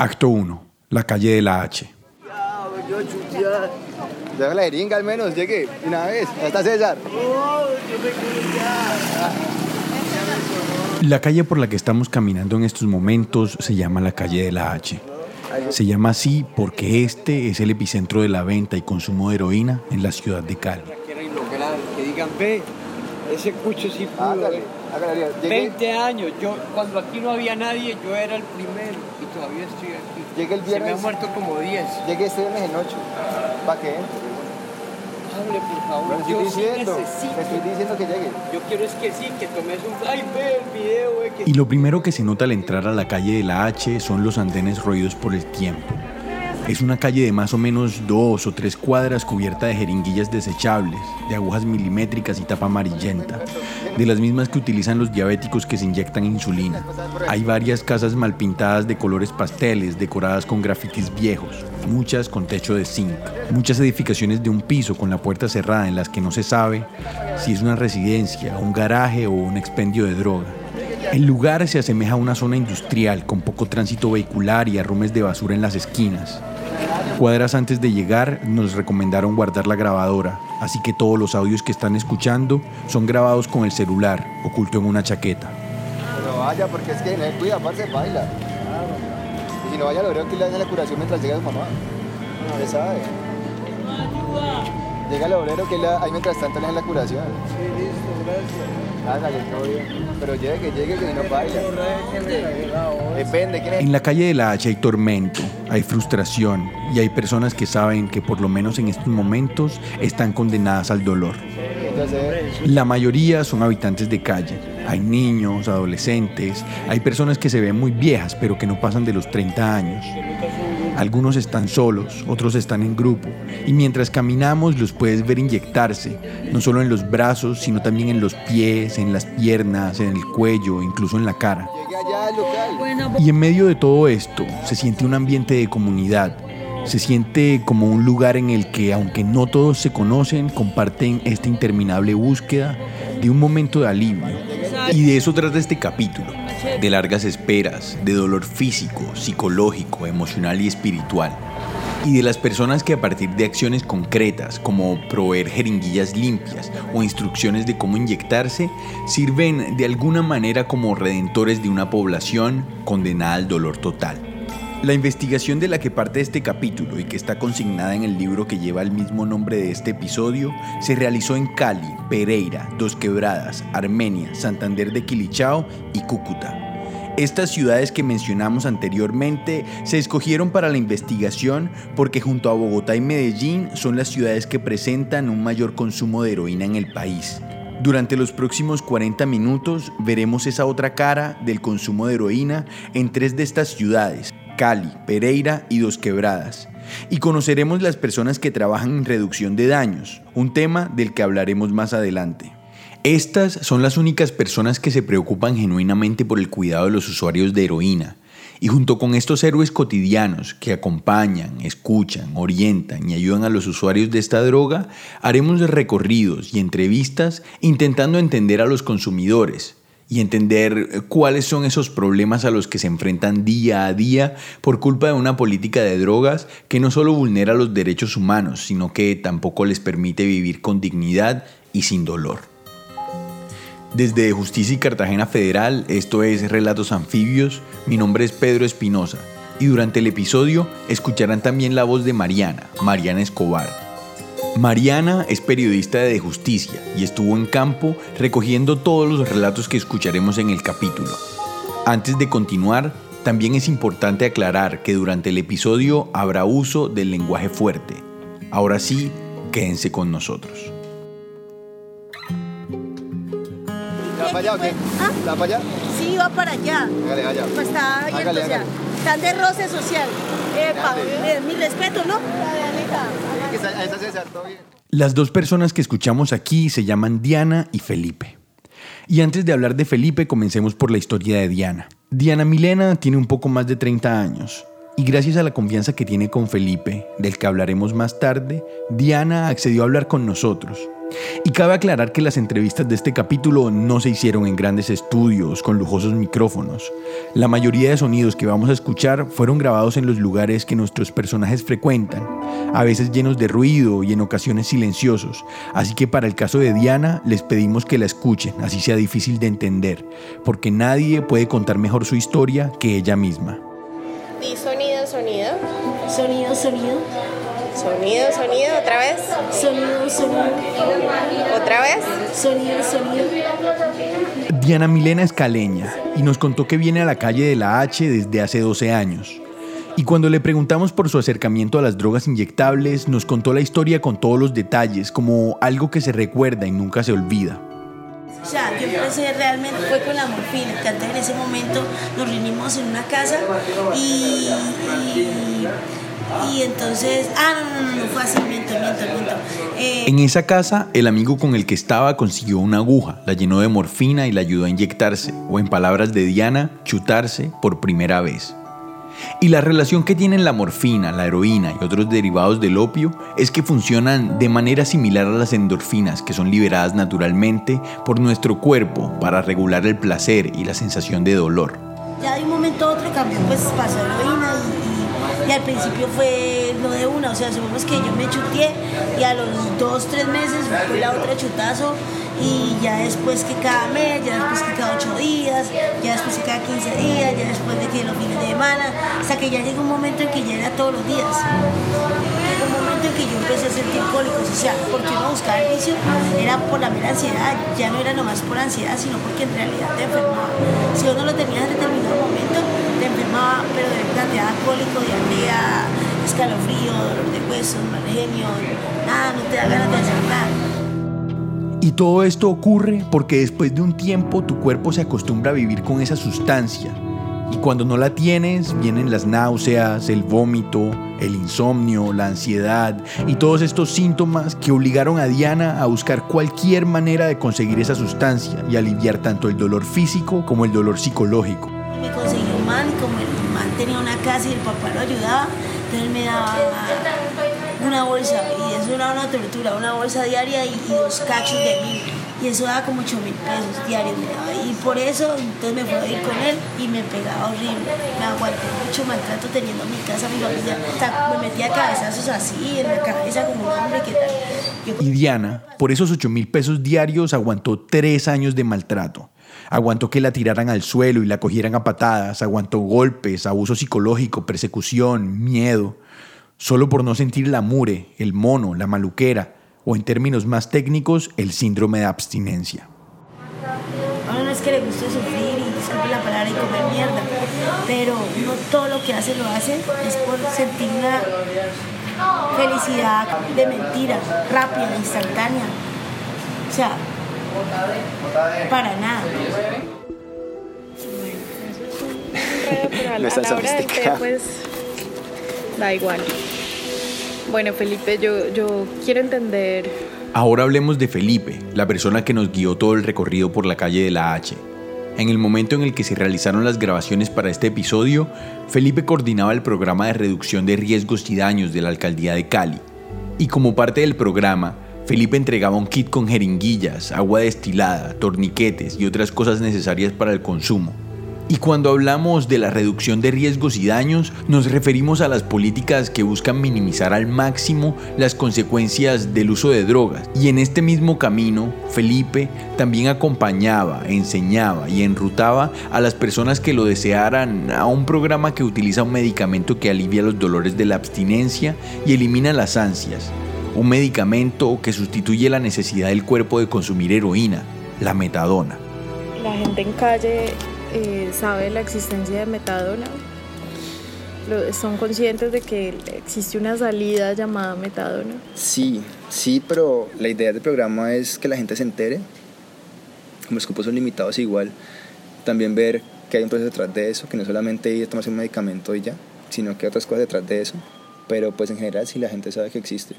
Acto 1. La calle de la H. Deja la jeringa al menos, llegue una vez. Ahí está César. La calle por la que estamos caminando en estos momentos se llama la calle de la H. Se llama así porque este es el epicentro de la venta y consumo de heroína en la ciudad de Cali. quieren lograr, que digan, ve, ese cucho sí pudo. Hágale, ve". hágale, llegue, 20 años, yo cuando aquí no había nadie, yo era el primero y todavía estoy aquí. Llegue el Se me han viernes. muerto como 10. llegue este viernes en 8. ¿Para qué? Hable, por favor. estoy Yo sí diciendo. Le necesito. estoy diciendo que llegue. Yo quiero es que sí, que tomes un... Ay, ve el video, ve que... Y lo primero que se nota al entrar a la calle de la H son los andenes roídos por el tiempo. Es una calle de más o menos dos o tres cuadras cubierta de jeringuillas desechables, de agujas milimétricas y tapa amarillenta, de las mismas que utilizan los diabéticos que se inyectan insulina. Hay varias casas mal pintadas de colores pasteles, decoradas con grafitis viejos, muchas con techo de zinc, muchas edificaciones de un piso con la puerta cerrada en las que no se sabe si es una residencia, un garaje o un expendio de droga. El lugar se asemeja a una zona industrial con poco tránsito vehicular y arrumes de basura en las esquinas. Cuadras antes de llegar nos recomendaron guardar la grabadora, así que todos los audios que están escuchando son grabados con el celular, oculto en una chaqueta. Pero vaya, porque es que no se cuida, parce, baila. Y si no vaya, lo creo que le hacen la curación mientras llega su mamá. No le sabe. Llega el obrero que le- ahí mientras tanto le hacen la curación. Sí, listo, gracias. Hágale, todo bien. Pero llegue, llegue, que si no baila. Depende, ¿quién es? En la calle de la H hay tormento, hay frustración y hay personas que saben que por lo menos en estos momentos están condenadas al dolor. La mayoría son habitantes de calle. Hay niños, adolescentes, hay personas que se ven muy viejas pero que no pasan de los 30 años. Algunos están solos, otros están en grupo. Y mientras caminamos los puedes ver inyectarse, no solo en los brazos, sino también en los pies, en las piernas, en el cuello, incluso en la cara. Y en medio de todo esto se siente un ambiente de comunidad. Se siente como un lugar en el que, aunque no todos se conocen, comparten esta interminable búsqueda de un momento de alivio. Y de eso trata este capítulo, de largas esperas, de dolor físico, psicológico, emocional y espiritual. Y de las personas que a partir de acciones concretas, como proveer jeringuillas limpias o instrucciones de cómo inyectarse, sirven de alguna manera como redentores de una población condenada al dolor total. La investigación de la que parte este capítulo y que está consignada en el libro que lleva el mismo nombre de este episodio se realizó en Cali, Pereira, Dos Quebradas, Armenia, Santander de Quilichao y Cúcuta. Estas ciudades que mencionamos anteriormente se escogieron para la investigación porque junto a Bogotá y Medellín son las ciudades que presentan un mayor consumo de heroína en el país. Durante los próximos 40 minutos veremos esa otra cara del consumo de heroína en tres de estas ciudades, Cali, Pereira y Dos Quebradas. Y conoceremos las personas que trabajan en reducción de daños, un tema del que hablaremos más adelante. Estas son las únicas personas que se preocupan genuinamente por el cuidado de los usuarios de heroína. Y junto con estos héroes cotidianos que acompañan, escuchan, orientan y ayudan a los usuarios de esta droga, haremos recorridos y entrevistas intentando entender a los consumidores y entender cuáles son esos problemas a los que se enfrentan día a día por culpa de una política de drogas que no solo vulnera los derechos humanos, sino que tampoco les permite vivir con dignidad y sin dolor. Desde Justicia y Cartagena Federal, esto es Relatos Anfibios, mi nombre es Pedro Espinosa y durante el episodio escucharán también la voz de Mariana, Mariana Escobar. Mariana es periodista de Justicia y estuvo en campo recogiendo todos los relatos que escucharemos en el capítulo. Antes de continuar, también es importante aclarar que durante el episodio habrá uso del lenguaje fuerte. Ahora sí, quédense con nosotros. ¿La para allá o qué? ¿Ah? ¿La para allá? Sí, va para allá. Hágale, allá. Pues está Hágale, yendo, o sea, hágale. están de roce social. Epa, eh, mi respeto, ¿no? Ahí Las dos personas que escuchamos aquí se llaman Diana y Felipe. Y antes de hablar de Felipe, comencemos por la historia de Diana. Diana Milena tiene un poco más de 30 años. Y gracias a la confianza que tiene con Felipe, del que hablaremos más tarde, Diana accedió a hablar con nosotros. Y cabe aclarar que las entrevistas de este capítulo no se hicieron en grandes estudios con lujosos micrófonos. La mayoría de sonidos que vamos a escuchar fueron grabados en los lugares que nuestros personajes frecuentan, a veces llenos de ruido y en ocasiones silenciosos. Así que para el caso de Diana les pedimos que la escuchen, así sea difícil de entender, porque nadie puede contar mejor su historia que ella misma. Di sonido, sonido. Sonido, sonido. Sonido, sonido, otra vez. Sonido, sonido. Otra vez. Sonido, sonido. Diana Milena es caleña y nos contó que viene a la calle de la H desde hace 12 años. Y cuando le preguntamos por su acercamiento a las drogas inyectables, nos contó la historia con todos los detalles, como algo que se recuerda y nunca se olvida. O sea, yo empecé realmente fue con la morfina, que antes en ese momento nos reunimos en una casa y, y, y entonces, ah, no, no, no, no fue así, miento, miento, miento. Eh, En esa casa, el amigo con el que estaba consiguió una aguja, la llenó de morfina y la ayudó a inyectarse, o en palabras de Diana, chutarse por primera vez. Y la relación que tienen la morfina, la heroína y otros derivados del opio es que funcionan de manera similar a las endorfinas que son liberadas naturalmente por nuestro cuerpo para regular el placer y la sensación de dolor. ya de un momento a otro cambió, pues pasó heroína y, al principio fue lo de una, o sea, supongamos que yo me chuteé y a los dos, tres meses fue la otra chutazo y ya después que cada mes, ya después que cada ocho días, ya después que cada 15 días, ya después de que los fines de semana, hasta que ya llegó un momento en que ya era todos los días. Llegó un momento en que yo empecé a sentir cólicos, o sea, porque uno buscaba el vicio, era por la mera ansiedad, ya no era nomás por ansiedad, sino porque en realidad te enfermaba. Si uno lo tenías en determinado momento, te enfermaba, pero de verdad te daba cólico, diarrea, escalofrío, dolor de huesos, mal genio, nada, no te da ganas de hacer nada. Y todo esto ocurre porque después de un tiempo tu cuerpo se acostumbra a vivir con esa sustancia. Y cuando no la tienes, vienen las náuseas, el vómito, el insomnio, la ansiedad y todos estos síntomas que obligaron a Diana a buscar cualquier manera de conseguir esa sustancia y aliviar tanto el dolor físico como el dolor psicológico. Me conseguí tenía una casa y el papá lo ayudaba, entonces me daba una bolsa y eso era una tortura, una bolsa diaria y, y dos cachos de mil. Y eso daba como 8 mil pesos diarios. Y por eso entonces me fui a ir con él y me pegaba horrible. Me aguanté mucho maltrato teniendo mi casa, mi familia. Sea, me metía cabezazos así en la cabeza como un hombre que tal. Yo- Y Diana, por esos 8 mil pesos diarios, aguantó tres años de maltrato. Aguantó que la tiraran al suelo y la cogieran a patadas, aguantó golpes, abuso psicológico, persecución, miedo, solo por no sentir la mure, el mono, la maluquera, o en términos más técnicos, el síndrome de abstinencia. A uno no es que le guste sufrir y disculpe la palabra y comer mierda, pero no todo lo que hace lo hace es por sentir una felicidad de mentira, rápida, instantánea. O sea, para nada. Pero a No la, es a tan la hora del té, sofisticado. pues da igual. Bueno, Felipe, yo, yo quiero entender Ahora hablemos de Felipe, la persona que nos guió todo el recorrido por la calle de la H. En el momento en el que se realizaron las grabaciones para este episodio, Felipe coordinaba el programa de reducción de riesgos y daños de la alcaldía de Cali. Y como parte del programa, Felipe entregaba un kit con jeringuillas, agua destilada, torniquetes y otras cosas necesarias para el consumo. Y cuando hablamos de la reducción de riesgos y daños, nos referimos a las políticas que buscan minimizar al máximo las consecuencias del uso de drogas. Y en este mismo camino, Felipe también acompañaba, enseñaba y enrutaba a las personas que lo desearan a un programa que utiliza un medicamento que alivia los dolores de la abstinencia y elimina las ansias. Un medicamento que sustituye la necesidad del cuerpo de consumir heroína, la metadona. la gente en calle eh, sabe la existencia de metadona. Lo- ¿Son conscientes de que existe una salida llamada metadona? Sí, sí, pero la idea del programa es que la gente se entere. Como los cupos son limitados igual, también ver que hay un proceso detrás de eso, que no solamente ir a tomarse un medicamento y ya, sino que hay otras cosas detrás de eso. Pero pues en general sí la gente sabe que existe.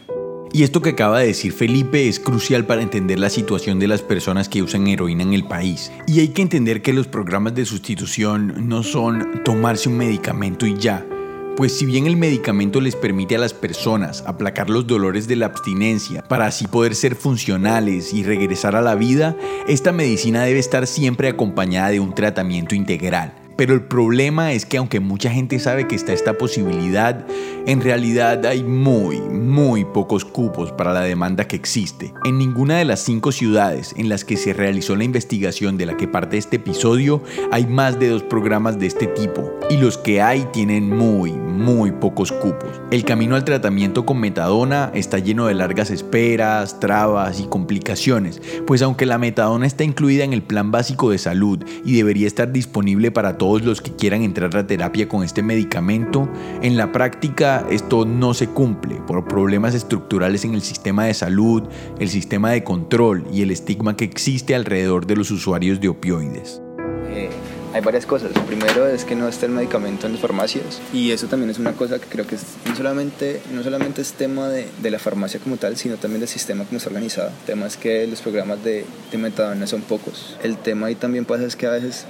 Y esto que acaba de decir Felipe es crucial para entender la situación de las personas que usan heroína en el país. Y hay que entender que los programas de sustitución no son tomarse un medicamento y ya. Pues si bien el medicamento les permite a las personas aplacar los dolores de la abstinencia para así poder ser funcionales y regresar a la vida, esta medicina debe estar siempre acompañada de un tratamiento integral pero el problema es que aunque mucha gente sabe que está esta posibilidad, en realidad hay muy, muy pocos cupos para la demanda que existe. En ninguna de las cinco ciudades en las que se realizó la investigación de la que parte este episodio hay más de dos programas de este tipo, y los que hay tienen muy, muy pocos cupos. El camino al tratamiento con metadona está lleno de largas esperas, trabas y complicaciones, pues aunque la metadona está incluida en el plan básico de salud y debería estar disponible para todos, los que quieran entrar a terapia con este medicamento, en la práctica esto no se cumple por problemas estructurales en el sistema de salud, el sistema de control y el estigma que existe alrededor de los usuarios de opioides. Eh, hay varias cosas. Primero es que no está el medicamento en las farmacias y eso también es una cosa que creo que no, solamente, no solamente es tema de, de, la farmacia como tal, sino también del sistema como está organizado. El tema es que los programas de, de metadona son pocos. El tema ahí también pasa es que a veces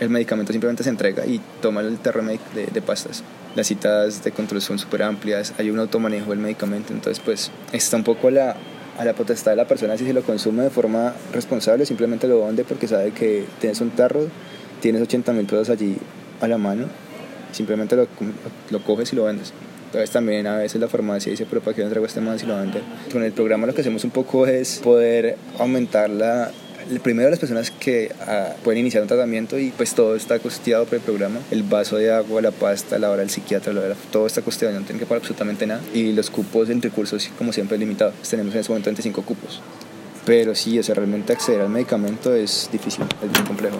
el medicamento simplemente se entrega y toma el TRMEC de, pastas. Las citas de control son súper amplias, hay un automanejo del medicamento, entonces pues está un poco a la, a la potestad de la persona si se lo consume de forma responsable, simplemente lo vende porque sabe que tienes un tarro, tienes 80 mil pesos allí a la mano, simplemente lo, lo, coges y lo vendes. Entonces también a veces la farmacia dice, pero ¿para qué no traigo este más y lo vende? Con el programa lo que hacemos un poco es poder aumentar la, primero las personas que uh, pueden iniciar un tratamiento y pues todo está costeado por el programa, el vaso de agua, la pasta, la hora del psiquiatra, la hora, todo está costeado, no tienen que pagar absolutamente nada y los cupos en recursos como siempre limitados, pues, tenemos en este momento 25 cupos. Pero sí, o sea, realmente acceder al medicamento es difícil, es muy complejo.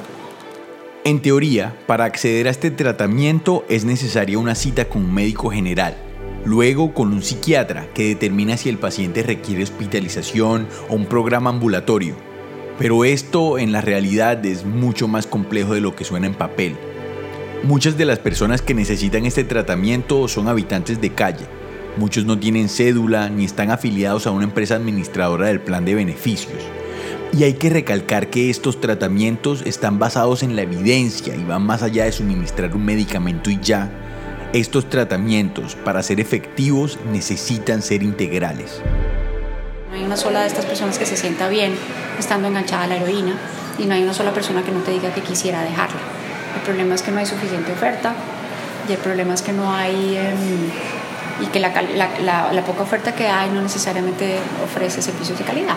En teoría, para acceder a este tratamiento es necesaria una cita con un médico general, luego con un psiquiatra que determina si el paciente requiere hospitalización o un programa ambulatorio pero esto en la realidad es mucho más complejo de lo que suena en papel. Muchas de las personas que necesitan este tratamiento son habitantes de calle. Muchos no tienen cédula ni están afiliados a una empresa administradora del plan de beneficios. Y hay que recalcar que estos tratamientos están basados en la evidencia y van más allá de suministrar un medicamento y ya. Estos tratamientos, para ser efectivos, necesitan ser integrales. Una sola de estas personas que se sienta bien estando enganchada a la heroína y no hay una sola persona que no te diga que quisiera dejarla. El problema es que no hay suficiente oferta y el problema es que no hay... Em, y que la, la, la, poca oferta que hay no necesariamente ofrece servicios de calidad.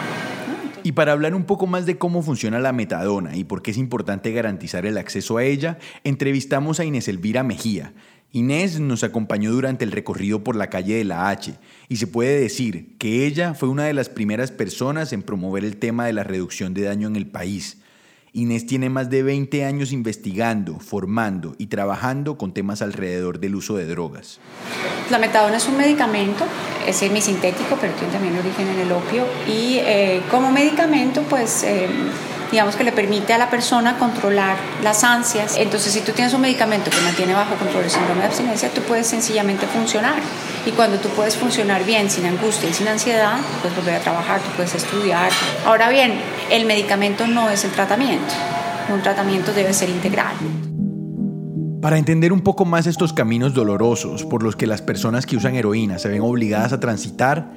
Y para hablar un poco más de cómo funciona la metadona y por qué es importante garantizar el acceso a ella, entrevistamos a Inés Elvira Mejía, Inés nos acompañó durante el recorrido por la calle de la H y se puede decir que ella fue una de las primeras personas en promover el tema de la reducción de daño en el país. Inés tiene más de 20 años investigando, formando y trabajando con temas alrededor del uso de drogas. La metadona es un medicamento, es semisintético, pero tiene también origen en el opio y eh, como medicamento pues... Eh, digamos que le permite a la persona controlar las ansias. Entonces, si tú tienes un medicamento que mantiene bajo control el síndrome de abstinencia, tú puedes sencillamente funcionar. Y cuando tú puedes funcionar bien, sin angustia y sin ansiedad, puedes volver a trabajar, tú puedes estudiar. Ahora bien, el medicamento no es el tratamiento. Un tratamiento debe ser integral. Para entender un poco más estos caminos dolorosos por los que las personas que usan heroína se ven obligadas a transitar,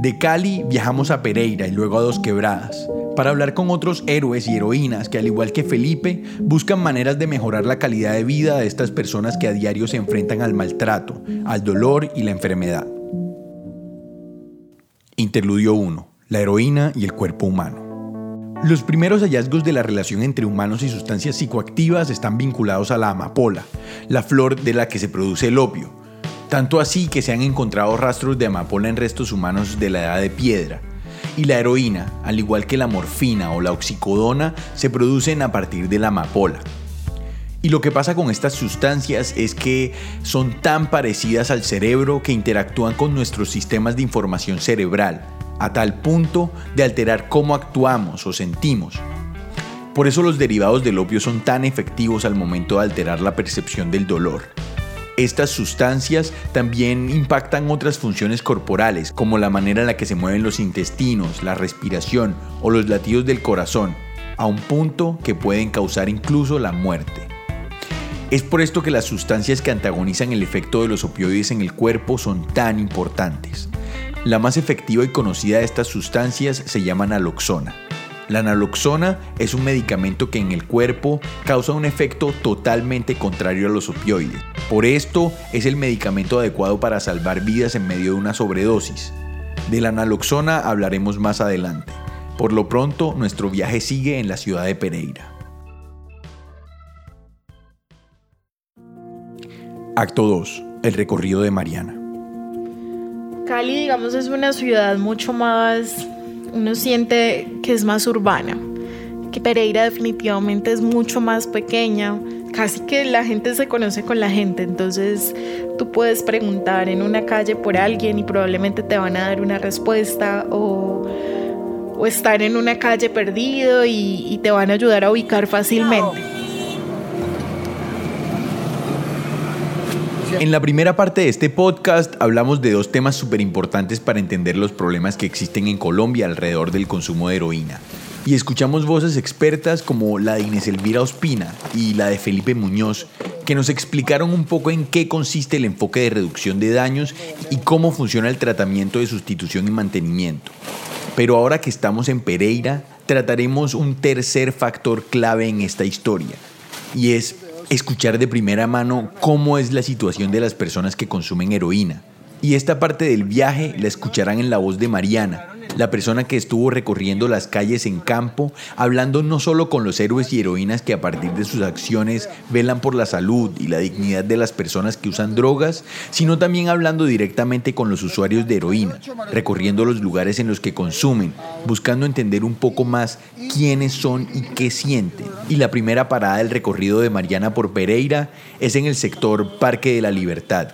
de Cali viajamos a Pereira y luego a Dos Quebradas, para hablar con otros héroes y heroínas que al igual que Felipe buscan maneras de mejorar la calidad de vida de estas personas que a diario se enfrentan al maltrato, al dolor y la enfermedad. Interludio 1. La heroína y el cuerpo humano. Los primeros hallazgos de la relación entre humanos y sustancias psicoactivas están vinculados a la amapola, la flor de la que se produce el opio, tanto así que se han encontrado rastros de amapola en restos humanos de la edad de piedra, y la heroína, al igual que la morfina o la oxicodona, se producen a partir de la amapola. Y lo que pasa con estas sustancias es que son tan parecidas al cerebro que interactúan con nuestros sistemas de información cerebral, a tal punto de alterar cómo actuamos o sentimos. Por eso los derivados del opio son tan efectivos al momento de alterar la percepción del dolor. Estas sustancias también impactan otras funciones corporales, como la manera en la que se mueven los intestinos, la respiración o los latidos del corazón, a un punto que pueden causar incluso la muerte. Es por esto que las sustancias que antagonizan el efecto de los opioides en el cuerpo son tan importantes. La más efectiva y conocida de estas sustancias se llama naloxona. La naloxona es un medicamento que en el cuerpo causa un efecto totalmente contrario a los opioides. Por esto es el medicamento adecuado para salvar vidas en medio de una sobredosis. De la naloxona hablaremos más adelante. Por lo pronto, nuestro viaje sigue en la ciudad de Pereira. Acto 2. El recorrido de Mariana. Cali, digamos, es una ciudad mucho más, uno siente que es más urbana, que Pereira definitivamente es mucho más pequeña, casi que la gente se conoce con la gente, entonces tú puedes preguntar en una calle por alguien y probablemente te van a dar una respuesta o, estar en una calle perdido y, y te van a ayudar a ubicar fácilmente. En la primera parte de este podcast hablamos de dos temas súper importantes para entender los problemas que existen en Colombia alrededor del consumo de heroína. Y escuchamos voces expertas como la de Inés Elvira Ospina y la de Felipe Muñoz, que nos explicaron un poco en qué consiste el enfoque de reducción de daños y cómo funciona el tratamiento de sustitución y mantenimiento. Pero ahora que estamos en Pereira, trataremos un tercer factor clave en esta historia, y es escuchar de primera mano cómo es la situación de las personas que consumen heroína. Y esta parte del viaje la escucharán en la voz de Mariana, la persona que estuvo recorriendo las calles en campo, hablando no solo con los héroes y heroínas que a partir de sus acciones velan por la salud y la dignidad de las personas que usan drogas, sino también hablando directamente con los usuarios de heroína, recorriendo los lugares en los que consumen, buscando entender un poco más quiénes son y qué sienten. Y la primera parada del recorrido de Mariana por Pereira es en el sector Parque de la Libertad,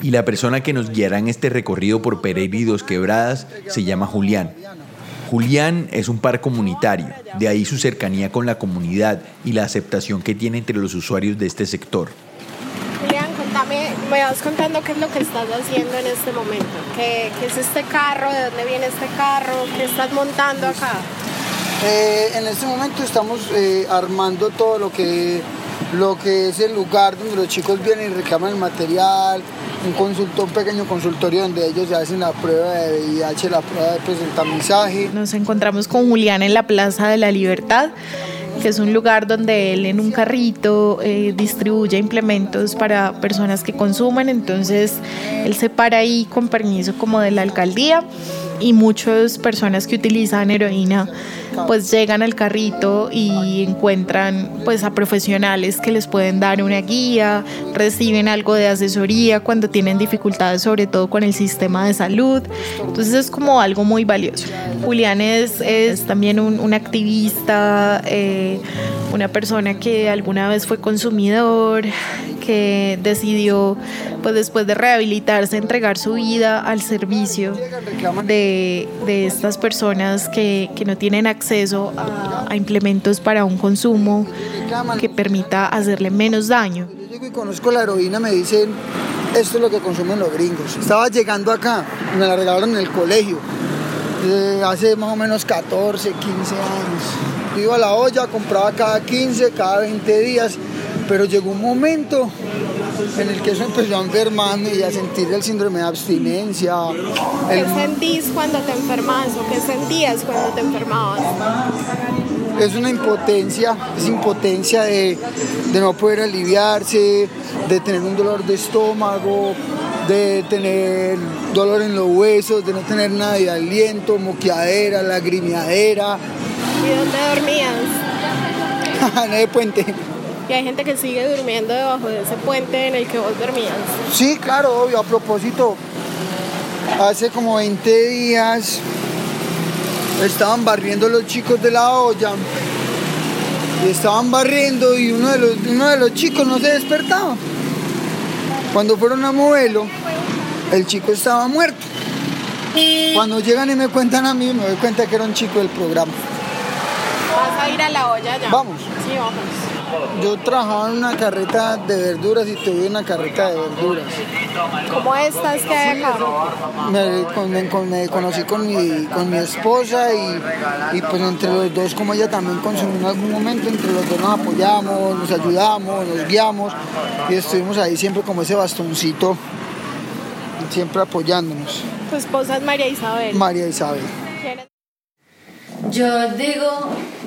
y la persona que nos guiará en este recorrido por Pereira y Dos Quebradas se llama Julián. Julián es un par comunitario, de ahí su cercanía con la comunidad y la aceptación que tiene entre los usuarios de este sector. Julián, contame, me vas contando qué es lo que estás haciendo en este momento. ¿Qué, qué es este carro? ¿De dónde viene este carro? ¿Qué estás montando acá? Eh, en este momento estamos eh, armando todo lo que, lo que es el lugar donde los chicos vienen y reclaman el material, un, consulto, un pequeño consultorio donde ellos se hacen la prueba de VIH, la prueba de pues, el tamizaje. Nos encontramos con Julián en la Plaza de la Libertad que es un lugar donde él en un carrito eh, distribuye implementos para personas que consumen, entonces él se para ahí con permiso como de la alcaldía y muchas personas que utilizan heroína pues llegan al carrito y encuentran pues a profesionales que les pueden dar una guía, reciben algo de asesoría cuando tienen dificultades sobre todo con el sistema de salud, entonces es como algo muy valioso. Julián es, es también un, activista, eh, una persona que alguna vez fue consumidor, que decidió, pues después de rehabilitarse, entregar su vida al servicio de, de estas personas que, que, no tienen acceso a, a, implementos para un consumo que permita hacerle menos daño. Yo llego y conozco la heroína, me dicen, esto es lo que consumen los gringos. Estaba llegando acá, me la regalaron en el colegio, eh, hace más o menos 14, 15 años. Iba a la olla, compraba cada 15, cada 20 días pero llegó un momento en el que eso empezó a enfermarme y a sentir el síndrome de abstinencia. ¿Qué el... sentís cuando te enfermas o qué sentías cuando te enfermabas? Es una impotencia, es impotencia de, de no poder aliviarse, de tener un dolor de estómago, de tener dolor en los huesos, de no tener nada de aliento, moqueadera, lagrimeadera. ¿Y dónde dormías? en el puente. Y hay gente que sigue durmiendo debajo de ese puente en el que vos dormías. Sí, claro, obvio. A propósito, hace como 20 días estaban barriendo los chicos de la olla. Y estaban barriendo y uno de los, uno de los chicos no se despertaba. Cuando fueron a moverlo, el chico estaba muerto. Cuando llegan y me cuentan a mí, me doy cuenta que era un chico del programa. ¿Vas a ir a la olla ya? Vamos. Sí, vamos. Yo trabajaba en una carreta de verduras y tuve una carreta de verduras. ¿Cómo estás que hay acá? Me, con- me- con- me conocí con mi, con mi esposa y, y pues entre los dos, como ella también consumió en algún momento, entre los dos nos apoyamos, nos ayudamos, nos guiamos y estuvimos ahí siempre como ese bastoncito, siempre apoyándonos. Tu esposa es María Isabel. María Isabel. Yo digo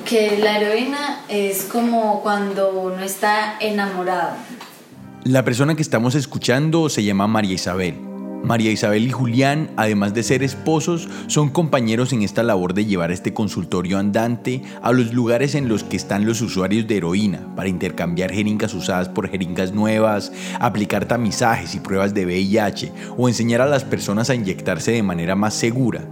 que la heroína es como cuando uno está enamorado. La persona que estamos escuchando se llama María Isabel. María Isabel y Julián, además de ser esposos, son compañeros en esta labor de llevar este consultorio andante a los lugares en los que están los usuarios de heroína para intercambiar jeringas usadas por jeringas nuevas, aplicar tamizajes y pruebas de VIH o enseñar a las personas a inyectarse de manera más segura.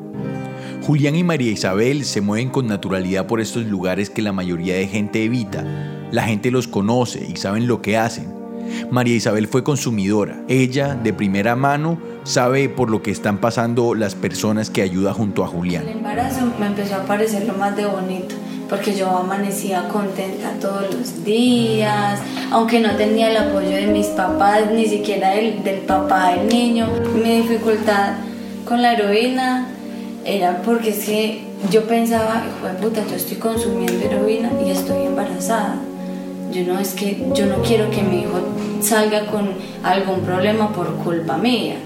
Julián y María Isabel se mueven con naturalidad por estos lugares que la mayoría de gente evita. La gente los conoce y saben lo que hacen. María Isabel fue consumidora. Ella, de primera mano, sabe por lo que están pasando las personas que ayuda junto a El Julián. embarazo me empezó a parecer lo más de bonito, porque yo amanecía contenta todos los días, aunque no tenía el apoyo de mis papás, ni siquiera el, del papá del niño. Mi dificultad con la heroína era porque es que yo pensaba, hijo de puta, yo estoy consumiendo heroína y estoy embarazada. Yo no, es que yo no quiero que mi hijo salga con algún problema por culpa mía.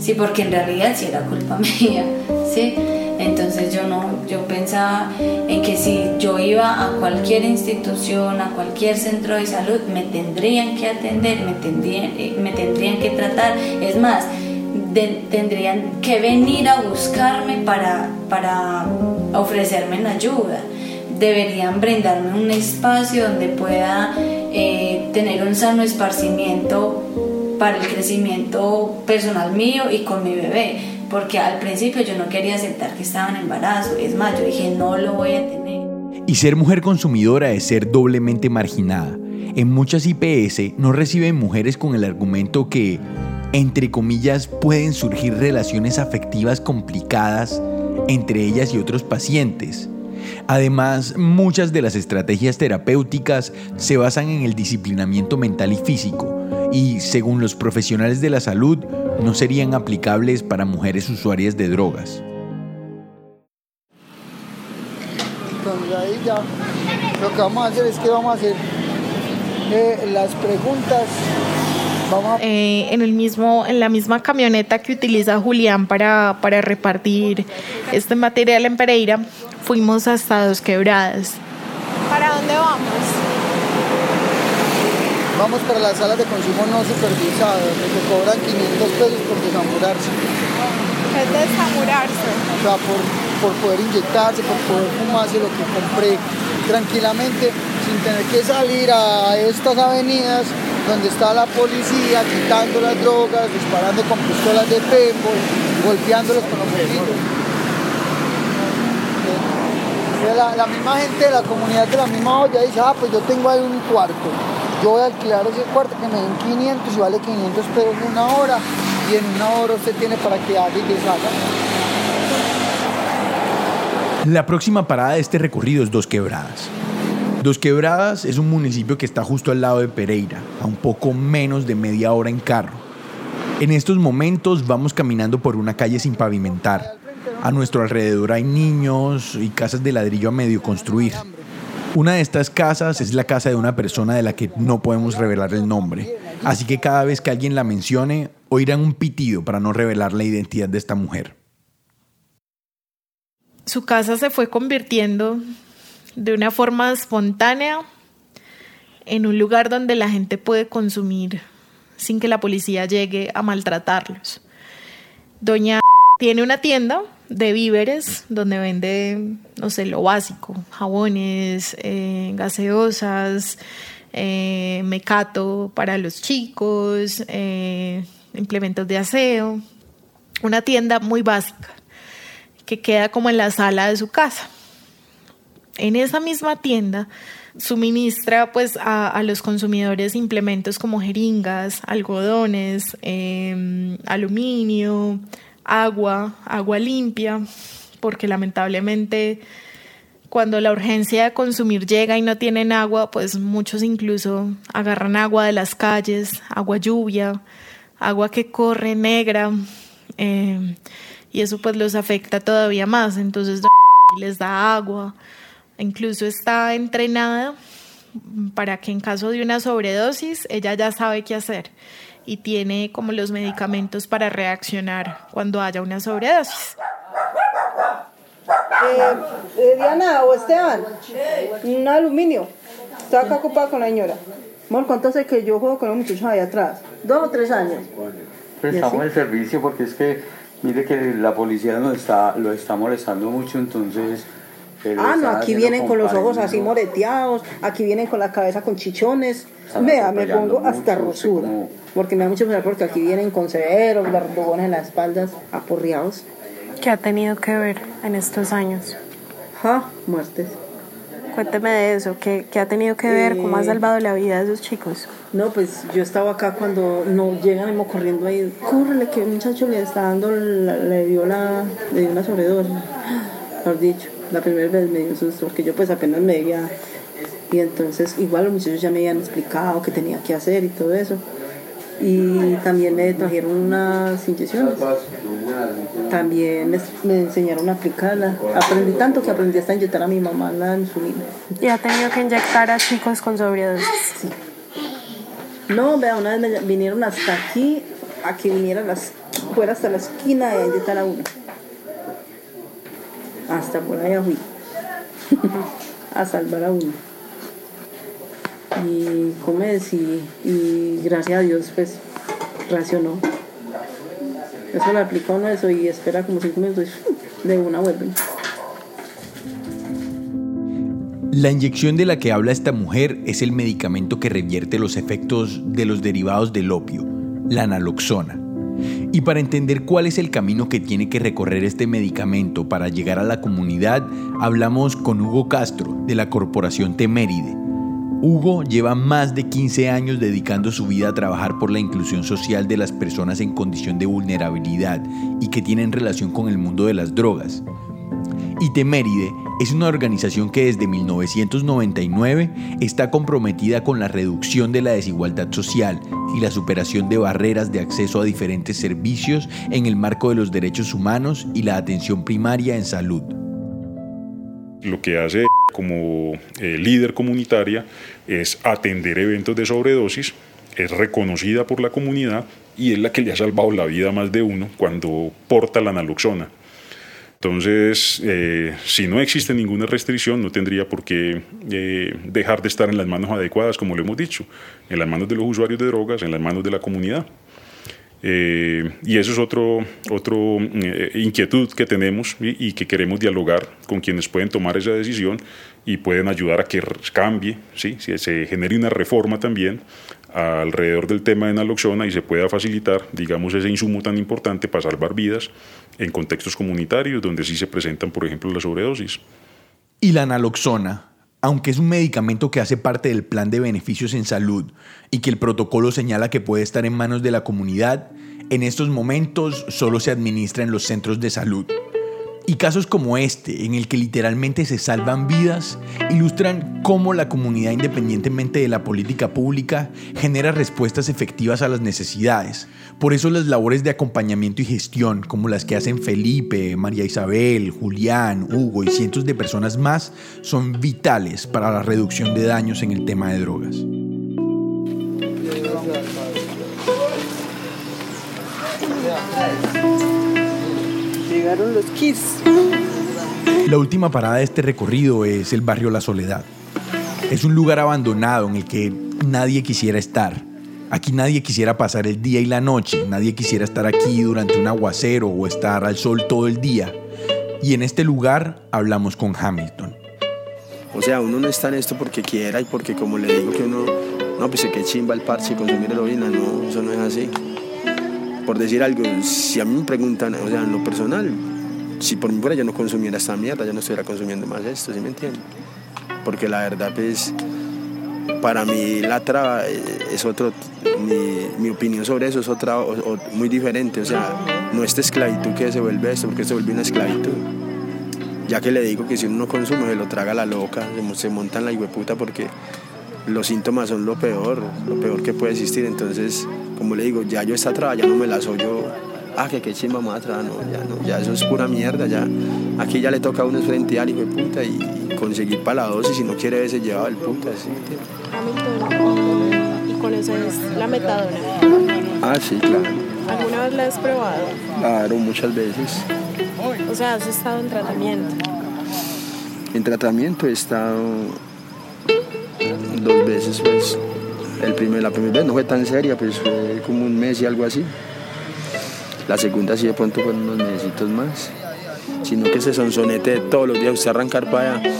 Sí, porque en realidad sí era culpa mía, ¿sí? Entonces yo no, yo pensaba en que si yo iba a cualquier institución, a cualquier centro de salud, me tendrían que atender, me tendrían, eh, me tendrían que tratar. Es más, tendrían que venir a buscarme para, para ofrecerme la ayuda. Deberían brindarme un espacio donde pueda eh, tener un sano esparcimiento para el crecimiento personal mío y con mi bebé, porque al principio yo no quería aceptar que estaba en embarazo, es más, yo dije no lo voy a tener. Y ser mujer consumidora es ser doblemente marginada. En muchas IPS no reciben mujeres con el argumento que, entre comillas, pueden surgir relaciones afectivas complicadas entre ellas y otros pacientes. Además, muchas de las estrategias terapéuticas se basan en el disciplinamiento mental y físico, y según los profesionales de la salud, no serían aplicables para mujeres usuarias de drogas. Entonces ahí ya lo que vamos a hacer es que vamos a hacer eh, las preguntas. Eh, en, el mismo, en la misma camioneta que utiliza Julián para, para repartir este material en Pereira, fuimos hasta Dos Quebradas. ¿Para dónde vamos? Vamos para las salas de consumo no supervisado, donde te cobran 500 pesos por desamorarse. Es desamurarse. O sea, por, por poder inyectarse, por poder fumarse lo que compré tranquilamente, sin tener que salir a estas avenidas donde está la policía quitando las drogas, disparando con pistolas de paintball, golpeándolos con los bolsillos. Eh, La, la misma gente de la comunidad de la misma olla dice, ah, pues yo tengo ahí un cuarto. Yo voy a alquilar ese cuarto que me den 500 y vale 500 pesos en una hora. Y en una hora usted tiene para que haga y deshaga. La próxima parada de este recorrido es Dos Quebradas. Dos Quebradas es un municipio que está justo al lado de Pereira, a un poco menos de media hora en carro. En estos momentos vamos caminando por una calle sin pavimentar. A nuestro alrededor hay niños y casas de ladrillo a medio construir. Una de estas casas es la casa de una persona de la que no podemos revelar el nombre, así que cada vez que alguien la mencione, oirán un pitido para no revelar la identidad de esta mujer. Su casa se fue convirtiendo de una forma espontánea en un lugar donde la gente puede consumir sin que la policía llegue a maltratarlos. Doña tiene una tienda de víveres donde vende, no sé, lo básico, jabones, eh, gaseosas, eh, mecato para los chicos, eh, implementos de aseo, una tienda muy básica que queda como en la sala de su casa. En esa misma tienda suministra pues a, los consumidores implementos como jeringas, algodones, eh, aluminio, agua, agua limpia, porque lamentablemente cuando la urgencia de consumir llega y no tienen agua, pues muchos incluso agarran agua de las calles, agua lluvia, agua que corre negra, eh, y eso pues los afecta todavía más. Entonces les da agua, incluso está entrenada para que en caso de una sobredosis ella ya sabe qué hacer y tiene como los medicamentos para reaccionar cuando haya una sobredosis. Eh, eh, Diana o Esteban, un aluminio. Está acá ocupada con la señora. Amor, ¿cuánto hace que yo juego con los muchachos ahí atrás? ¿Dos o tres años? Pues estamos en servicio porque es que, mire que la policía nos está, lo está molestando mucho, entonces... Ah, no, aquí vienen con los ojos así moreteados, aquí vienen con la cabeza con chichones. Vea, me pongo hasta rosura. Porque me da mucho pesar porque aquí vienen con severos, verdugones en las espaldas, aporreados. ¿Qué ha tenido que ver en estos años? Ja, muertes. Cuénteme de eso, ¿qué, qué ha tenido que ver? ¿Cómo ha Eh, salvado la vida de esos chicos? No, pues yo estaba acá cuando nos llegan y corriendo ahí. Córrele que un muchacho le está dando, la- le dio la, le dio una sobredosis. Mejor dicho, la primera vez me dio susto, porque yo pues apenas me veía. Y entonces igual los muchachos ya me habían explicado qué tenía que hacer y todo eso. Y también me trajeron unas inyecciones. También me, me enseñaron a aplicarla. Aprendí tanto que aprendí hasta a inyectar a mi mamá la insulina. ¿Y ha tenido que inyectar a chicos con sobredosis? No, vea, una vez me vinieron hasta aquí, a que viniera las, fuera hasta la esquina y a inyectar a uno. Hasta por allá fui. a salvar a uno. Y comes y, gracias a Dios pues reaccionó. Eso le aplicó uno eso y espera como cinco minutos y de una vuelven. La inyección de la que habla esta mujer es el medicamento que revierte los efectos de los derivados del opio, la naloxona. Y para entender cuál es el camino que tiene que recorrer este medicamento para llegar a la comunidad, hablamos con Hugo Castro de la corporación Teméride. Hugo lleva más de 15 años dedicando su vida a trabajar por la inclusión social de las personas en condición de vulnerabilidad y que tienen relación con el mundo de las drogas. Y Teméride es una organización que desde 1999 está comprometida con la reducción de la desigualdad social y la superación de barreras de acceso a diferentes servicios en el marco de los derechos humanos y la atención primaria en salud. Lo que hace como eh, líder comunitaria es atender eventos de sobredosis, es reconocida por la comunidad y es la que le ha salvado la vida a más de uno cuando porta la naloxona. Entonces, eh, si no existe ninguna restricción, no tendría por qué eh, dejar de estar en las manos adecuadas, como lo hemos dicho, en las manos de los usuarios de drogas, en las manos de la comunidad. Eh, y eso es otro, otro eh, inquietud que tenemos y, y, que queremos dialogar con quienes pueden tomar esa decisión y pueden ayudar a que cambie, ¿sí? Si se genere una reforma también alrededor del tema de naloxona y se pueda facilitar, digamos, ese insumo tan importante para salvar vidas en contextos comunitarios donde sí se presentan, por ejemplo, las sobredosis. Y la naloxona, aunque es un medicamento que hace parte del plan de beneficios en salud y que el protocolo señala que puede estar en manos de la comunidad, en estos momentos solo se administra en los centros de salud. Y casos como este, en el que literalmente se salvan vidas, ilustran cómo la comunidad, independientemente de la política pública, genera respuestas efectivas a las necesidades. Por eso las labores de acompañamiento y gestión, como las que hacen Felipe, María Isabel, Julián, Hugo y cientos de personas más, son vitales para la reducción de daños en el tema de drogas. Llegaron los kids. La última parada de este recorrido es el barrio La Soledad. Es un lugar abandonado en el que nadie quisiera estar. Aquí nadie quisiera pasar el día y la noche, nadie quisiera estar aquí durante un aguacero o estar al sol todo el día. Y en este lugar hablamos con Hamilton. O sea, uno no está en esto porque quiera y porque como le digo que uno, no, pues que chimba el parche y consumir heroína, no, eso no es así. Por decir algo, si a mí me preguntan, o sea, en lo personal, si por mí fuera yo no consumiera esta mierda, yo no estuviera consumiendo más esto, ¿sí me entienden? Porque la verdad, pues, para mí la traba es otro, mi, mi, opinión sobre eso es otra, muy diferente, o sea, no esta esclavitud que se vuelve esto, porque se vuelve una esclavitud. Ya que le digo que si uno no consume, se lo traga la loca, se monta en la hueputa porque los síntomas son lo peor, lo peor que puede existir. Entonces, como le digo, ya yo esta traba ya no me la soy yo. Ah, que qué chimba me no, ya no, ya eso es pura mierda, ya. Aquí ya le toca a uno frente al hijo de puta y conseguir para la dosis, si no quiere ese llevado el puta, ¿sí? ¿Y con eso es la metadona? Ah, sí, claro. ¿Alguna vez la has probado? Claro, muchas veces. O sea, has estado en tratamiento. En tratamiento he estado dos veces, pues. El primer, la primera vez no fue tan seria, pues fue como un mes y algo así. La segunda sí de pronto fueron unos meses más. Sino que ese sonsonete todos los días usted arrancar para allá.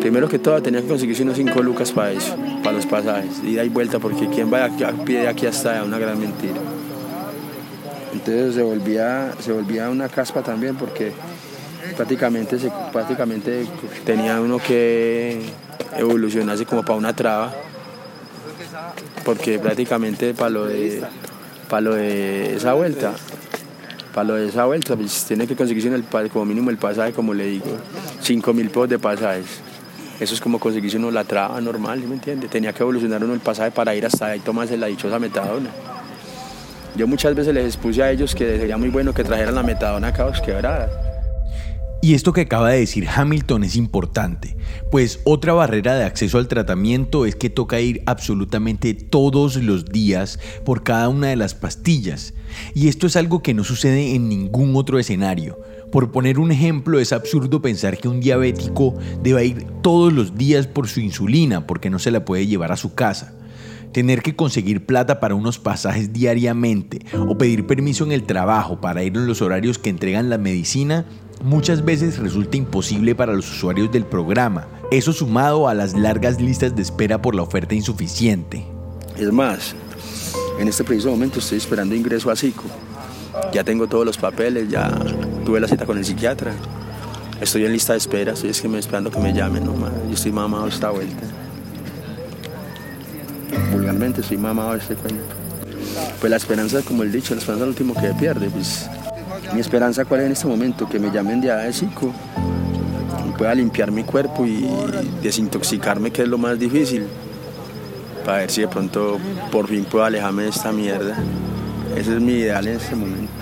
Primero que todo tenía que conseguirse unos 5 lucas para eso, para los pasajes, ida y vuelta, porque quien vaya a pie de aquí hasta allá, una gran mentira. Entonces se volvía, se volvía una caspa también porque prácticamente, prácticamente tenía uno que evolucionarse como para una traba, porque prácticamente para lo de, para lo de esa vuelta, para lo de esa vuelta, pues tiene que conseguirse el, como mínimo el pasaje, como le digo, 5 mil pesos de pasajes. Eso es como conseguirse uno la traba normal, ¿me entiende? Tenía que evolucionar uno el pasaje para ir hasta ahí y tomarse la dichosa metadona. Yo muchas veces les expuse a ellos que sería muy bueno que trajeran la metadona a quebradas. Y esto que acaba de decir Hamilton es importante, pues otra barrera de acceso al tratamiento es que toca ir absolutamente todos los días por cada una de las pastillas. Y esto es algo que no sucede en ningún otro escenario. Por poner un ejemplo, es absurdo pensar que un diabético deba ir todos los días por su insulina porque no se la puede llevar a su casa tener que conseguir plata para unos pasajes diariamente o pedir permiso en el trabajo para ir en los horarios que entregan la medicina, muchas veces resulta imposible para los usuarios del programa. Eso sumado a las largas listas de espera por la oferta insuficiente. Es más, en este preciso momento estoy esperando ingreso a psico. Ya tengo todos los papeles, ya tuve la cita con el psiquiatra. Estoy en lista de espera, estoy esperando que me llamen nomás. Yo estoy mamado esta vuelta vulgarmente soy mamado este cuento. Pues la esperanza, como el dicho, la esperanza es lo último que pierde. Pues mi esperanza cuál es en este momento, que me llamen de AESICO y pueda limpiar mi cuerpo y desintoxicarme, que es lo más difícil, para ver si de pronto por fin puedo alejarme de esta mierda. Ese es mi ideal en este momento.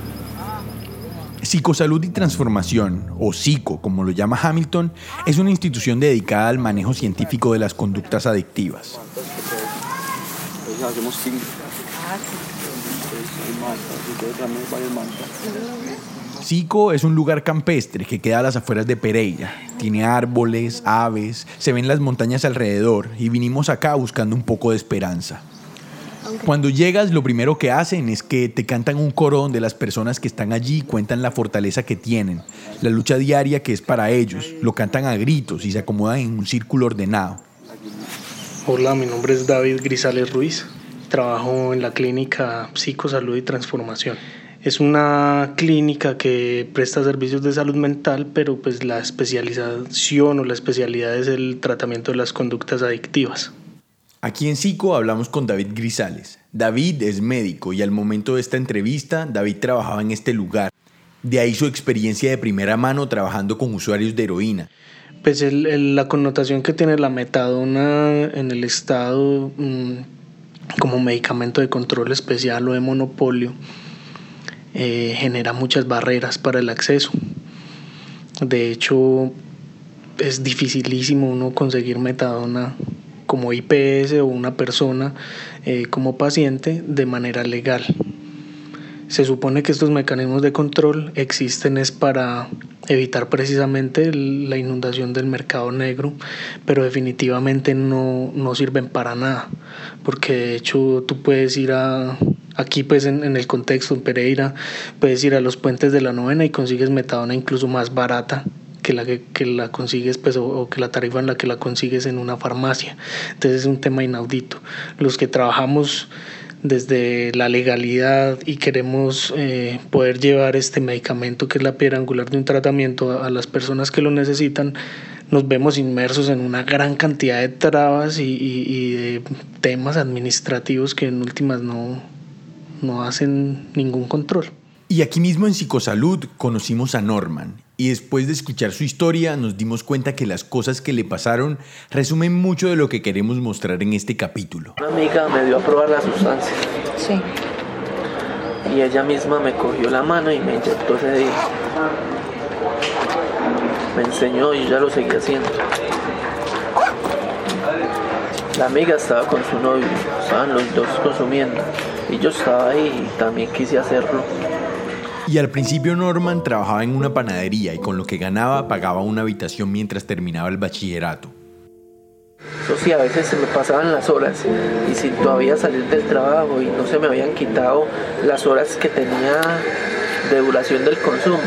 Psicosalud y Transformación, o PSICO, como lo llama Hamilton, es una institución dedicada al manejo científico de las conductas adictivas hacemos Sico es un lugar campestre que queda a las afueras de Pereira. Tiene árboles, aves, se ven las montañas alrededor y vinimos acá buscando un poco de esperanza. Cuando llegas, lo primero que hacen es que te cantan un coro donde las personas que están allí cuentan la fortaleza que tienen, la lucha diaria que es para ellos, lo cantan a gritos y se acomodan en un círculo ordenado. Hola, mi nombre es David Grisales Ruiz. Trabajo en la clínica Psicosalud y Transformación. Es una clínica que presta servicios de salud mental, pero pues la especialización o la especialidad es el tratamiento de las conductas adictivas. Aquí en Psico hablamos con David Grisales. David es médico y al momento de esta entrevista David trabajaba en este lugar. De ahí su experiencia de primera mano trabajando con usuarios de heroína pues la connotación que tiene la metadona en el estado mm, como medicamento de control especial o de monopolio eh, genera muchas barreras para el acceso. De hecho, es dificilísimo uno conseguir metadona como IPS o una persona eh, como paciente de manera legal. Se supone que estos mecanismos de control existen es para evitar precisamente la inundación del mercado negro, pero definitivamente no, no sirven para nada, porque de hecho tú puedes ir a, aquí pues en, el contexto en Pereira, puedes ir a los puentes de la novena y consigues metadona incluso más barata que la que, que la consigues pues o, o, que la tarifa en la que la consigues en una farmacia. Entonces es un tema inaudito. Los que trabajamos desde la legalidad y queremos eh, poder llevar este medicamento que es la piedra angular de un tratamiento a, las personas que lo necesitan, nos vemos inmersos en una gran cantidad de trabas y, de temas administrativos que en últimas no, no hacen ningún control. Y aquí mismo en Psicosalud conocimos a Norman y después de escuchar su historia nos dimos cuenta que las cosas que le pasaron resumen mucho de lo que queremos mostrar en este capítulo. Una amiga me dio a probar la sustancia. Sí. Y ella misma me cogió la mano y me inyectó ese día. Me enseñó y yo ya lo seguí haciendo. La amiga estaba con su novio, estaban los dos consumiendo. Y yo estaba ahí y también quise hacerlo. Y al principio Norman trabajaba en una panadería y con lo que ganaba pagaba una habitación mientras terminaba el bachillerato. Eso sí, a veces se me pasaban las horas y sin todavía salir del trabajo y no se me habían quitado las horas que tenía de duración del consumo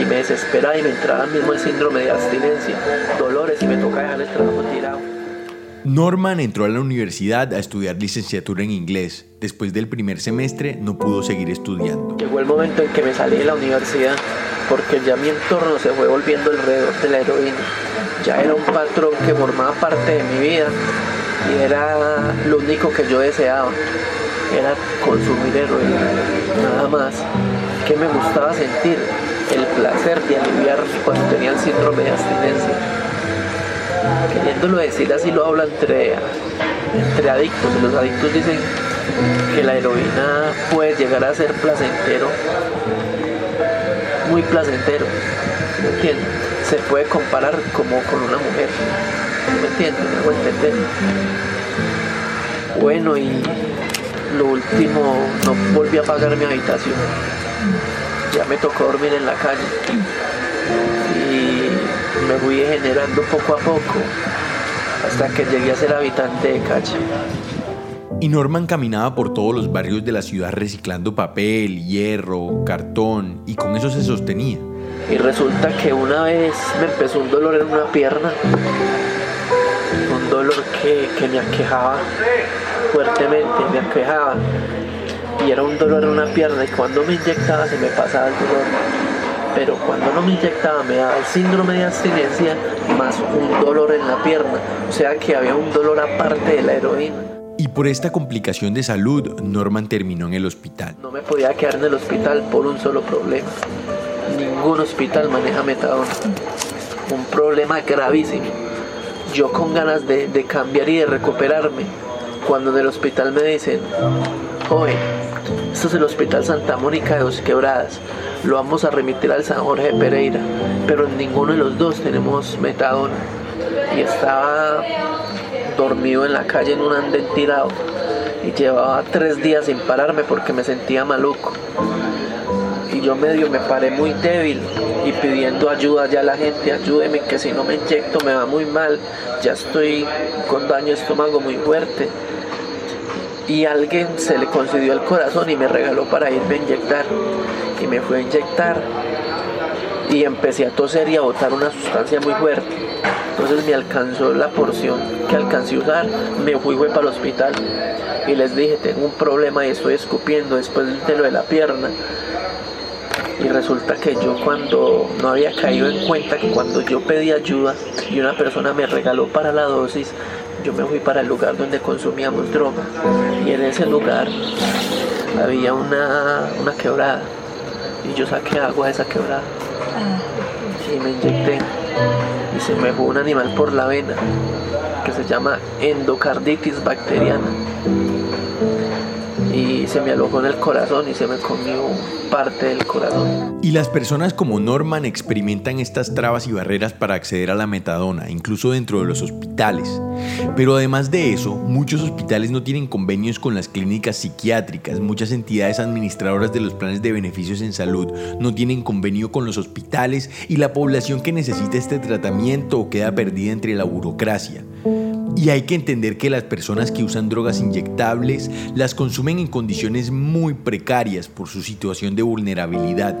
y me desesperaba y me entraba mismo el síndrome de abstinencia, dolores y me toca dejar el trabajo tirado. Norman entró a la universidad a estudiar licenciatura en inglés. Después del primer semestre no pudo seguir estudiando. Llegó el momento en que me salí de la universidad porque ya mi entorno se fue volviendo alrededor de la heroína. Ya era un patrón que formaba parte de mi vida y era lo único que yo deseaba. Era consumir heroína, nada más. Que me gustaba sentir el placer de aliviarme cuando tenía el síndrome de abstinencia queriéndolo decir así lo habla entre, entre adictos. Los adictos dicen que la heroína puede llegar a ser placentero, muy placentero. ¿Me entiendes? Se puede comparar como con una mujer. ¿Me entiendes? Me entender. Bueno, y lo último, no volví a pagar mi habitación. Ya me tocó dormir en la calle me fui generando poco a poco hasta que llegué a ser habitante de calle. Y Norman caminaba por todos los barrios de la ciudad reciclando papel, hierro, cartón y con eso se sostenía. Y resulta que una vez me empezó un dolor en una pierna, un dolor que, que me aquejaba fuertemente, me aquejaba. Y era un dolor en una pierna y cuando me inyectaba se me pasaba el dolor pero cuando no me inyectaba me daba el síndrome de abstinencia más un dolor en la pierna, o sea que había un dolor aparte de la heroína. Y por esta complicación de salud, Norman terminó en el hospital. No me podía quedar en el hospital por un solo problema. Ningún hospital maneja metadona. Un problema gravísimo. Yo con ganas de, de cambiar y de recuperarme, cuando en el hospital me dicen, joven, esto es el Hospital Santa Mónica de Dos Quebradas, lo vamos a remitir al San Jorge Pereira, pero en ninguno de los dos tenemos metadona. Y estaba dormido en la calle en un andén tirado y llevaba tres días sin pararme porque me sentía maluco. Y yo medio me paré muy débil y pidiendo ayuda ya a la gente, ayúdeme que si no me inyecto me va muy mal, ya estoy con daño estómago muy fuerte y alguien se le concedió el corazón y me regaló para irme a inyectar. Y me fue a inyectar y empecé a toser y a botar una sustancia muy fuerte. Entonces me alcanzó la porción que alcancé a usar, me fui, fui para el hospital y les dije, tengo un problema y estoy escupiendo después de lo de la pierna. Y resulta que yo cuando no había caído en cuenta que cuando yo pedí ayuda y una persona me regaló para la dosis, yo me fui para el lugar donde consumíamos droga y en ese lugar había una, una quebrada y yo saqué agua de esa quebrada. Y me inyecté. Y se me fue un animal por la vena que se llama endocarditis bacteriana y se me alojó en el corazón y se me comió parte del corazón. Y las personas como Norman experimentan estas trabas y barreras para acceder a la metadona, incluso dentro de los hospitales. Pero además de eso, muchos hospitales no tienen convenios con las clínicas psiquiátricas, muchas entidades administradoras de los planes de beneficios en salud no tienen convenio con los hospitales y la población que necesita este tratamiento queda perdida entre la burocracia. Y hay que entender que las personas que usan drogas inyectables las consumen en condiciones muy precarias por su situación de vulnerabilidad.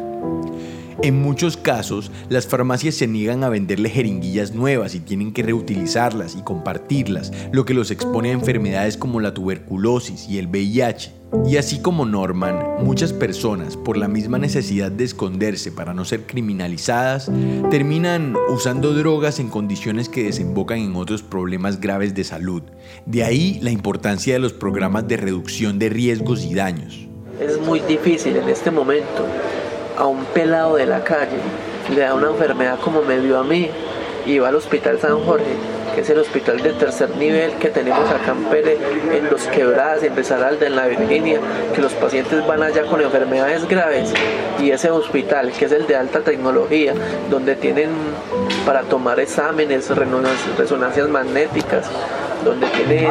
En muchos casos, las farmacias se niegan a venderle jeringuillas nuevas y tienen que reutilizarlas y compartirlas, lo que los expone a enfermedades como la tuberculosis y el VIH. Y así como Norman, muchas personas, por la misma necesidad de esconderse para no ser criminalizadas, terminan usando drogas en condiciones que desembocan en otros problemas graves de salud. De ahí la importancia de los programas de reducción de riesgos y daños. Es muy difícil en este momento a un pelado de la calle, le da una enfermedad como me dio a mí y va al hospital San Jorge, que es el hospital de tercer nivel que tenemos acá en Pérez, en Los Quebradas, en Risaralda, en la Virginia, que los pacientes van allá con enfermedades graves y ese hospital, que es el de alta tecnología, donde tienen para tomar exámenes, resonancias magnéticas, donde tienen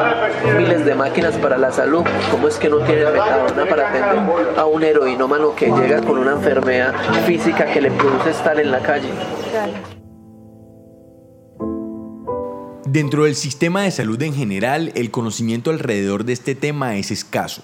miles de máquinas para la salud, ¿cómo es que no tiene metadona para atender a un heroinómano que llega con una enfermedad física que le produce estar en la calle? Dentro del sistema de salud en general, el conocimiento alrededor de este tema es escaso.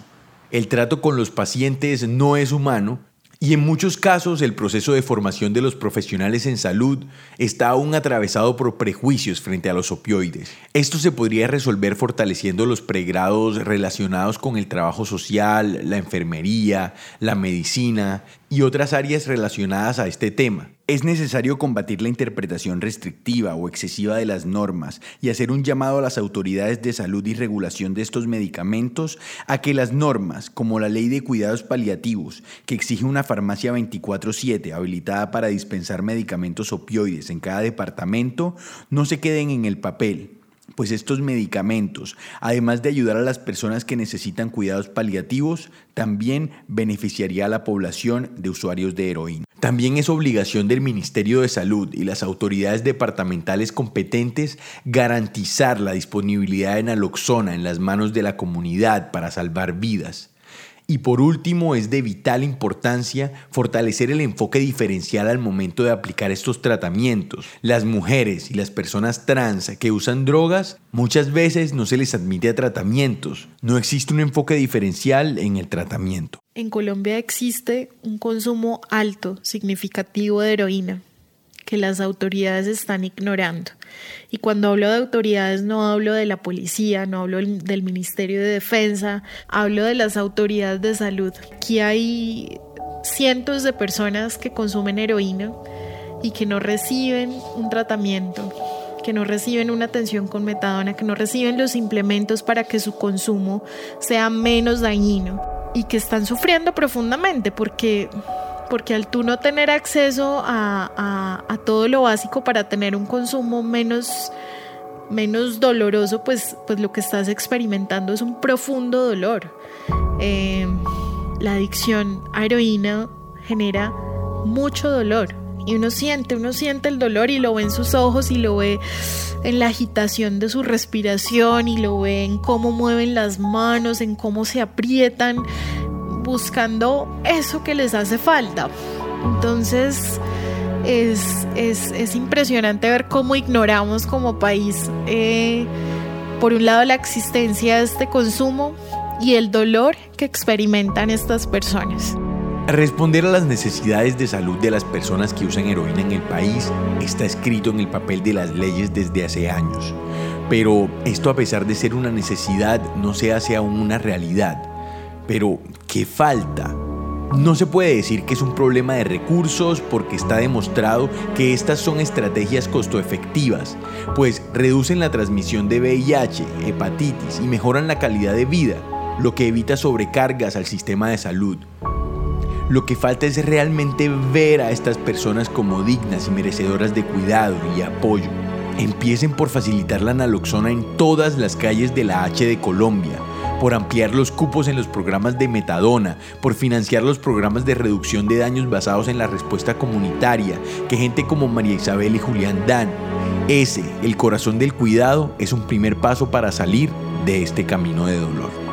El trato con los pacientes no es humano y en muchos casos el proceso de formación de los profesionales en salud está aún atravesado por prejuicios frente a los opioides. Esto se podría resolver fortaleciendo los pregrados relacionados con el trabajo social, la enfermería, la medicina y otras áreas relacionadas a este tema. Es necesario combatir la interpretación restrictiva o excesiva de las normas y hacer un llamado a las autoridades de salud y regulación de estos medicamentos a que las normas, como la Ley de Cuidados Paliativos, que exige una farmacia 24/7 habilitada para dispensar medicamentos opioides en cada departamento, no se queden en el papel pues estos medicamentos, además de ayudar a las personas que necesitan cuidados paliativos, también beneficiaría a la población de usuarios de heroína. También es obligación del Ministerio de Salud y las autoridades departamentales competentes garantizar la disponibilidad de naloxona en las manos de la comunidad para salvar vidas. Y por último, es de vital importancia fortalecer el enfoque diferencial al momento de aplicar estos tratamientos. Las mujeres y las personas trans que usan drogas muchas veces no se les admite a tratamientos. No existe un enfoque diferencial en el tratamiento. En Colombia existe un consumo alto, significativo de heroína que las autoridades están ignorando. Y cuando hablo de autoridades no hablo de la policía, no hablo del Ministerio de Defensa, hablo de las autoridades de salud. Aquí hay cientos de personas que consumen heroína y que no reciben un tratamiento, que no reciben una atención con metadona, que no reciben los implementos para que su consumo sea menos dañino y que están sufriendo profundamente porque porque al tú no tener acceso a, todo lo básico para tener un consumo menos, menos doloroso, pues, pues lo que estás experimentando es un profundo dolor. Eh, la adicción a heroína genera mucho dolor y uno siente, uno siente el dolor y lo ve en sus ojos y lo ve en la agitación de su respiración y lo ve en cómo mueven las manos, en cómo se aprietan, buscando eso que les hace falta. Entonces es, es, impresionante ver cómo ignoramos como país, eh, por un lado, la existencia de este consumo y el dolor que experimentan estas personas. Responder a las necesidades de salud de las personas que usan heroína en el país está escrito en el papel de las leyes desde hace años. Pero esto a pesar de ser una necesidad no se hace aún una realidad. Pero, ¿qué falta? No se puede decir que es un problema de recursos porque está demostrado que estas son estrategias costoefectivas, pues reducen la transmisión de VIH, hepatitis y mejoran la calidad de vida, lo que evita sobrecargas al sistema de salud. Lo que falta es realmente ver a estas personas como dignas y merecedoras de cuidado y apoyo. Empiecen por facilitar la naloxona en todas las calles de la H de Colombia por ampliar los cupos en los programas de metadona, por financiar los programas de reducción de daños basados en la respuesta comunitaria, que gente como María Isabel y Julián dan. Ese, el corazón del cuidado, es un primer paso para salir de este camino de dolor.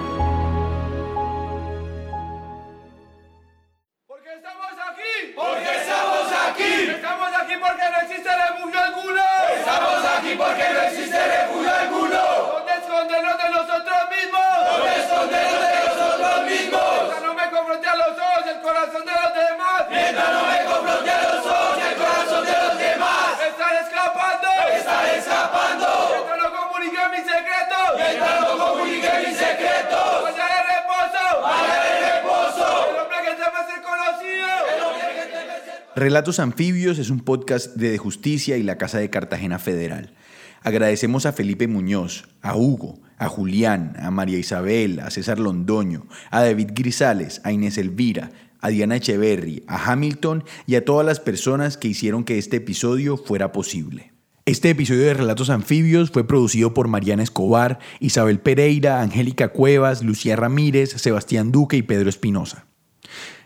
Relatos Anfibios es un podcast de, Justicia y la Casa de Cartagena Federal. Agradecemos a Felipe Muñoz, a Hugo, a Julián, a María Isabel, a César Londoño, a David Grisales, a Inés Elvira, a Diana Echeverry, a Hamilton y a todas las personas que hicieron que este episodio fuera posible. Este episodio de Relatos Anfibios fue producido por Mariana Escobar, Isabel Pereira, Angélica Cuevas, Lucía Ramírez, Sebastián Duque y Pedro Espinosa.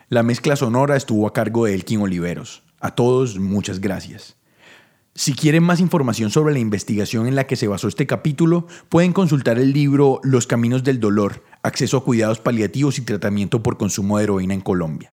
La mezcla sonora estuvo a cargo de Elkin Oliveros. A todos, muchas gracias. Si quieren más información sobre la investigación en la que se basó este capítulo, pueden consultar el libro Los Caminos del Dolor, Acceso a Cuidados Paliativos y Tratamiento por Consumo de Heroína en Colombia.